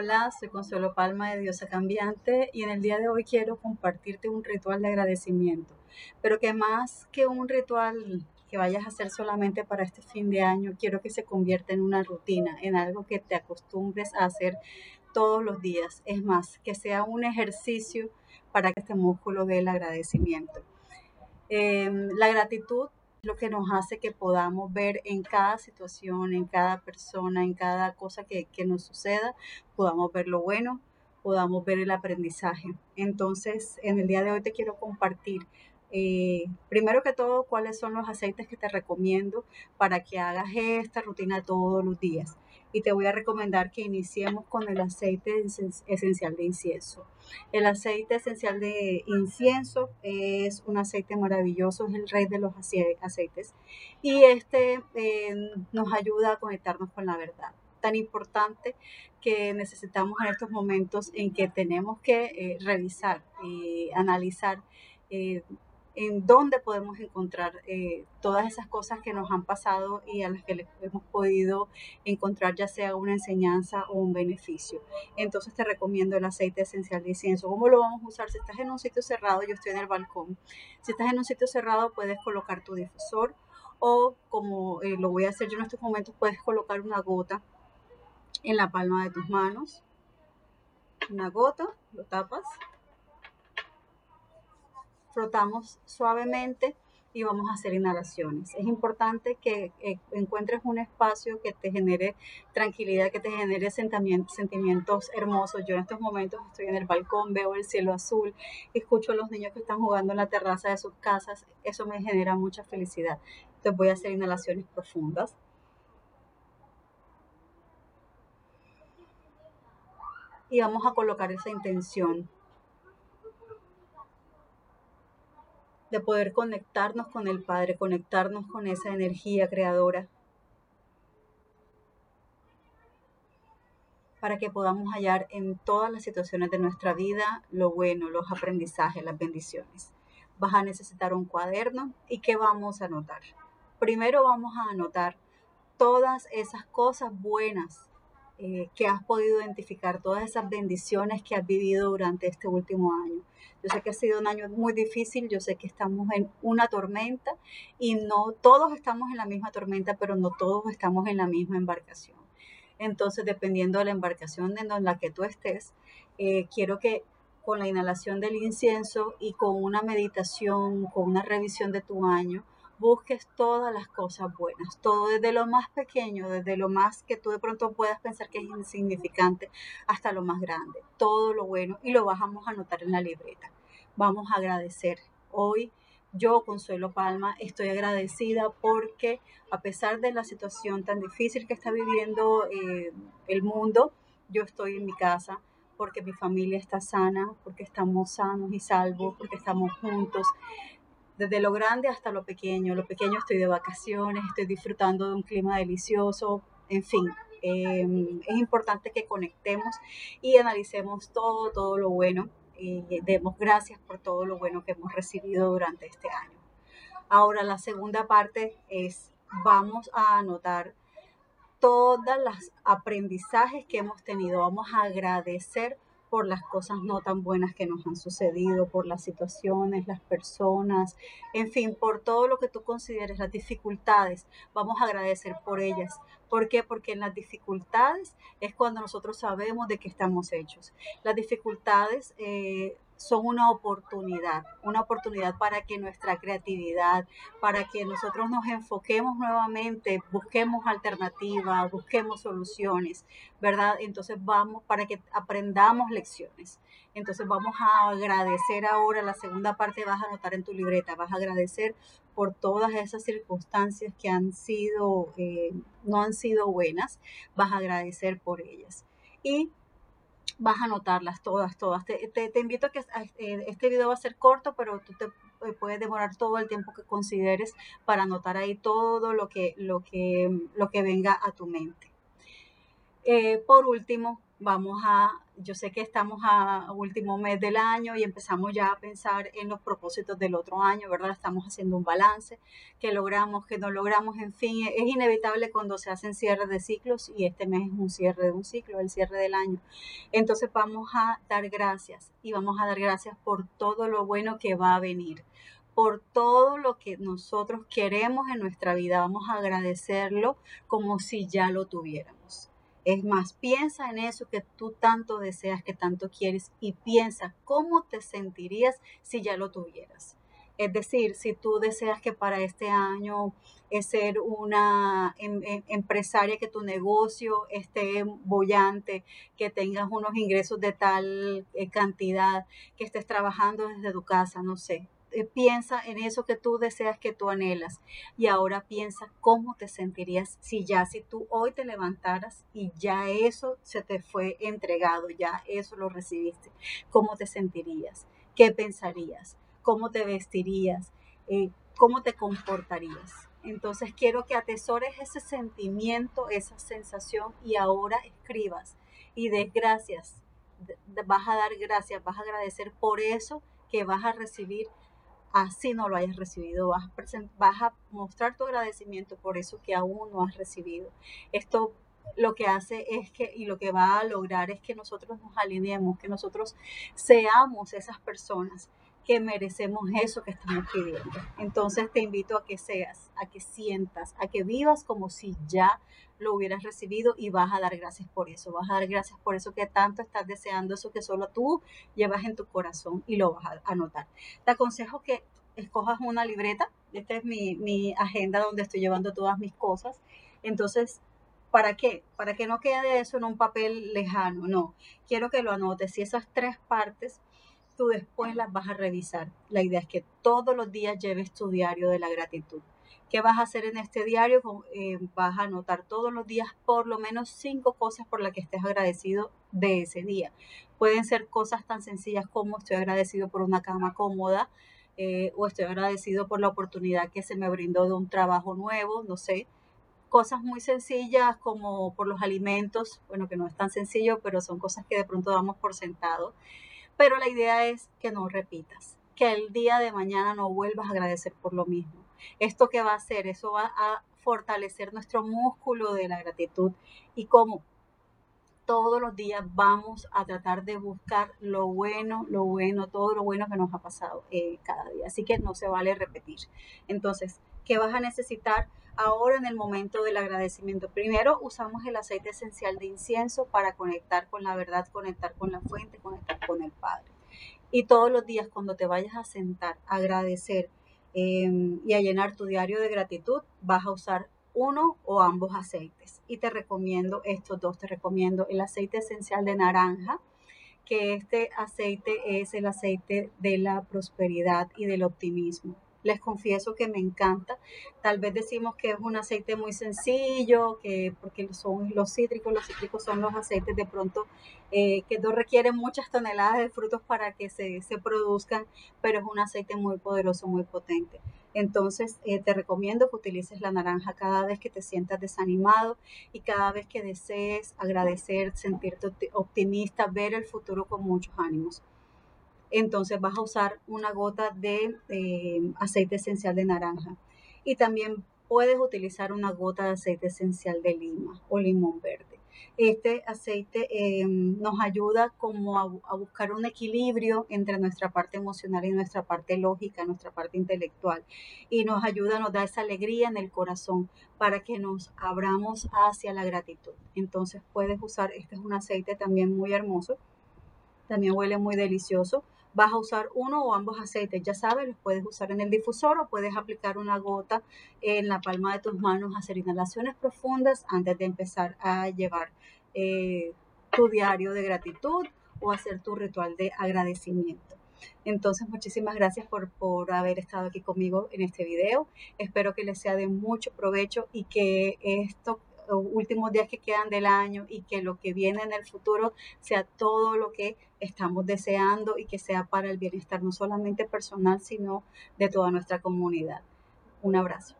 Hola, soy Consuelo Palma de Diosa Cambiante y en el día de hoy quiero compartirte un ritual de agradecimiento, pero que más que un ritual que vayas a hacer solamente para este fin de año, quiero que se convierta en una rutina, en algo que te acostumbres a hacer todos los días. Es más, que sea un ejercicio para que este músculo del agradecimiento. Em, la gratitud lo que nos hace que podamos ver en cada situación, en cada persona, en cada cosa que, que nos suceda, podamos ver lo bueno, podamos ver el aprendizaje. Entonces, en el día de hoy te quiero compartir eh, primero que todo, cuáles son los aceites que te recomiendo para que hagas esta rutina todos los días. Y te voy a recomendar que iniciemos con el aceite esencial de incienso. El aceite esencial de incienso es un aceite maravilloso, es el rey de los aceites. Y este eh, nos ayuda a conectarnos con la verdad tan importante que necesitamos en estos momentos en que tenemos que eh, revisar y analizar en dónde podemos encontrar eh, todas esas cosas que nos han pasado y a las que hemos podido encontrar ya sea una enseñanza o un beneficio. Entonces te recomiendo el aceite esencial de incienso. ¿Cómo lo vamos a usar? Si estás en un sitio cerrado, yo estoy en el balcón. Si estás en un sitio cerrado, puedes colocar tu difusor o como eh, lo voy a hacer yo en estos momentos, puedes colocar una gota en la palma de tus manos. Una gota, lo tapas frotamos suavemente y vamos a hacer inhalaciones. Es importante que eh, encuentres un espacio que te genere tranquilidad, que te genere sentimientos hermosos. Yo en estos momentos estoy en el balcón, veo el cielo azul, escucho a los niños que están jugando en la terraza de sus casas. Eso me genera mucha felicidad. Entonces voy a hacer inhalaciones profundas. Y vamos a colocar esa intención de poder conectarnos con el Padre, conectarnos con esa energía creadora, para que podamos hallar en todas las situaciones de nuestra vida lo bueno, los aprendizajes, las bendiciones. Vas a necesitar un cuaderno y ¿qué vamos a anotar? Primero vamos a anotar todas esas cosas buenas eh, que has podido identificar, todas esas bendiciones que has vivido durante este último año. Yo sé que ha sido un año muy difícil, yo sé que estamos en una tormenta y no todos estamos en la misma tormenta, pero no todos estamos en la misma embarcación. Entonces, dependiendo de la embarcación en la que tú estés, eh, quiero que con la inhalación del incienso y con una meditación, con una revisión de tu año, busques todas las cosas buenas, todo desde lo más pequeño, desde lo más que tú de pronto puedas pensar que es insignificante, hasta lo más grande, todo lo bueno y lo bajamos a anotar en la libreta. Vamos a agradecer. Hoy yo, Consuelo Palma, estoy agradecida porque a pesar de la situación tan difícil que está viviendo eh, el mundo, yo estoy en mi casa porque mi familia está sana, porque estamos sanos y salvos, porque estamos juntos desde lo grande hasta lo pequeño. Lo pequeño estoy de vacaciones, estoy disfrutando de un clima delicioso, en fin. Em, es importante que conectemos y analicemos todo, todo lo bueno y demos gracias por todo lo bueno que hemos recibido durante este año. Ahora la segunda parte es, vamos a anotar todos los aprendizajes que hemos tenido, vamos a agradecer por las cosas no tan buenas que nos han sucedido, por las situaciones, las personas, en fin, por todo lo que tú consideres, las dificultades. Vamos a agradecer por ellas. ¿Por qué? Porque en las dificultades es cuando nosotros sabemos de qué estamos hechos. Las dificultades eh, son una oportunidad, una oportunidad para que nuestra creatividad, para que nosotros nos enfoquemos nuevamente, busquemos alternativas, busquemos soluciones, ¿verdad? Entonces vamos para que aprendamos lecciones. Entonces vamos a agradecer ahora, la segunda parte vas a anotar en tu libreta, vas a agradecer por todas esas circunstancias que han sido, eh, no han sido buenas, vas a agradecer por ellas. Y vas a anotarlas todas, todas. Te, te, invito a que eh, este video va a ser corto, pero tú te eh, puedes demorar todo el tiempo que consideres para anotar ahí todo lo que, lo que, lo que venga a tu mente. Eh, por último, vamos a, yo sé que estamos a último mes del año y empezamos ya a pensar en los propósitos del otro año, ¿verdad? Estamos haciendo un balance, que logramos, que no logramos, en fin, es inevitable cuando se hacen cierres de ciclos y este mes es un cierre de un ciclo, el cierre del año. Entonces vamos a dar gracias y vamos a dar gracias por todo lo bueno que va a venir por todo lo que nosotros queremos en nuestra vida. Vamos a agradecerlo como si ya lo tuviéramos. Es más, piensa en eso que tú tanto deseas, que tanto quieres y piensa cómo te sentirías si ya lo tuvieras. Es decir, si tú deseas que para este año es ser una em, em, empresaria, que tu negocio esté bollante, que tengas unos ingresos de tal eh, cantidad, que estés trabajando desde tu casa, no sé, eh, piensa en eso que tú deseas, que tú anhelas. Y ahora piensa cómo te sentirías si ya, si tú hoy te levantaras y ya eso se te fue entregado, ya eso lo recibiste. ¿Cómo te sentirías? ¿Qué pensarías? ¿Cómo te vestirías? Eh, ¿Cómo te comportarías? Entonces quiero que atesores ese sentimiento, esa sensación y ahora escribas y des gracias. Vas a dar gracias, vas a agradecer por eso que vas a recibir así no lo hayas recibido. Vas a, mostrar tu agradecimiento por eso que aún no has recibido. Esto lo que hace es que, y lo que va a lograr es que nosotros nos alineemos, que nosotros seamos esas personas que merecemos eso que estamos pidiendo. Entonces te invito a que seas, a que sientas, a que vivas como si ya lo hubieras recibido y vas a dar gracias por eso. Vas a dar gracias por eso que tanto estás deseando, eso que solo tú llevas en tu corazón y lo vas a anotar. Te aconsejo que escojas una libreta. Esta es mi, mi agenda donde estoy llevando todas mis cosas. Entonces, ¿Para qué? Para que no quede eso en un papel lejano, no. Quiero que lo anotes. Y esas tres partes tú después las vas a revisar. La idea es que todos los días lleves tu diario de la gratitud. ¿Qué vas a hacer en este diario? Eh, vas a anotar todos los días por lo menos cinco cosas por las que estés agradecido de ese día. Pueden ser cosas tan sencillas como estoy agradecido por una cama cómoda eh, o estoy agradecido por la oportunidad que se me brindó de un trabajo nuevo, no sé. Cosas muy sencillas como por los alimentos, bueno, que no es tan sencillo, pero son cosas que de pronto damos por sentado pero la idea es que no repitas, que el día de mañana no vuelvas a agradecer por lo mismo. ¿Esto qué va a hacer? Eso va a fortalecer nuestro músculo de la gratitud y como todos los días vamos a tratar de buscar lo bueno, lo bueno, todo lo bueno que nos ha pasado eh, cada día. Así que no se vale repetir. Entonces, ¿qué vas a necesitar? Ahora en el momento del agradecimiento, primero usamos el aceite esencial de incienso para conectar con la verdad, conectar con la fuente, conectar con el Padre. Y todos los días cuando te vayas a sentar, a agradecer em, y a llenar tu diario de gratitud, vas a usar uno o ambos aceites. Y te recomiendo estos dos, te recomiendo el aceite esencial de naranja, que este aceite es el aceite de la prosperidad y del optimismo les confieso que me encanta. Tal vez decimos que es un aceite muy sencillo, que porque son los cítricos, los cítricos son los aceites de pronto eh, que no requieren muchas toneladas de frutos para que se, produzcan, pero es un aceite muy poderoso, muy potente. Entonces, eh, te recomiendo que utilices la naranja cada vez que te sientas desanimado y cada vez que desees agradecer, sentirte optimista, ver el futuro con muchos ánimos entonces vas a usar una gota de eh, aceite esencial de naranja. Y también puedes utilizar una gota de aceite esencial de lima o limón verde. Este aceite eh, nos ayuda como a, buscar un equilibrio entre nuestra parte emocional y nuestra parte lógica, nuestra parte intelectual. Y nos ayuda, nos da esa alegría en el corazón para que nos abramos hacia la gratitud. Entonces puedes usar, este es un aceite también muy hermoso, también huele muy delicioso vas a usar uno o ambos aceites. Ya sabes, los puedes usar en el difusor o puedes aplicar una gota en la palma de tus manos, hacer inhalaciones profundas antes de empezar a llevar eh, tu diario de gratitud o hacer tu ritual de agradecimiento. Entonces, muchísimas gracias por, por, haber estado aquí conmigo en este video. Espero que les sea de mucho provecho y que esto últimos días que quedan del año y que lo que viene en el futuro sea todo lo que estamos deseando y que sea para el bienestar no solamente personal, sino de toda nuestra comunidad. Un abrazo.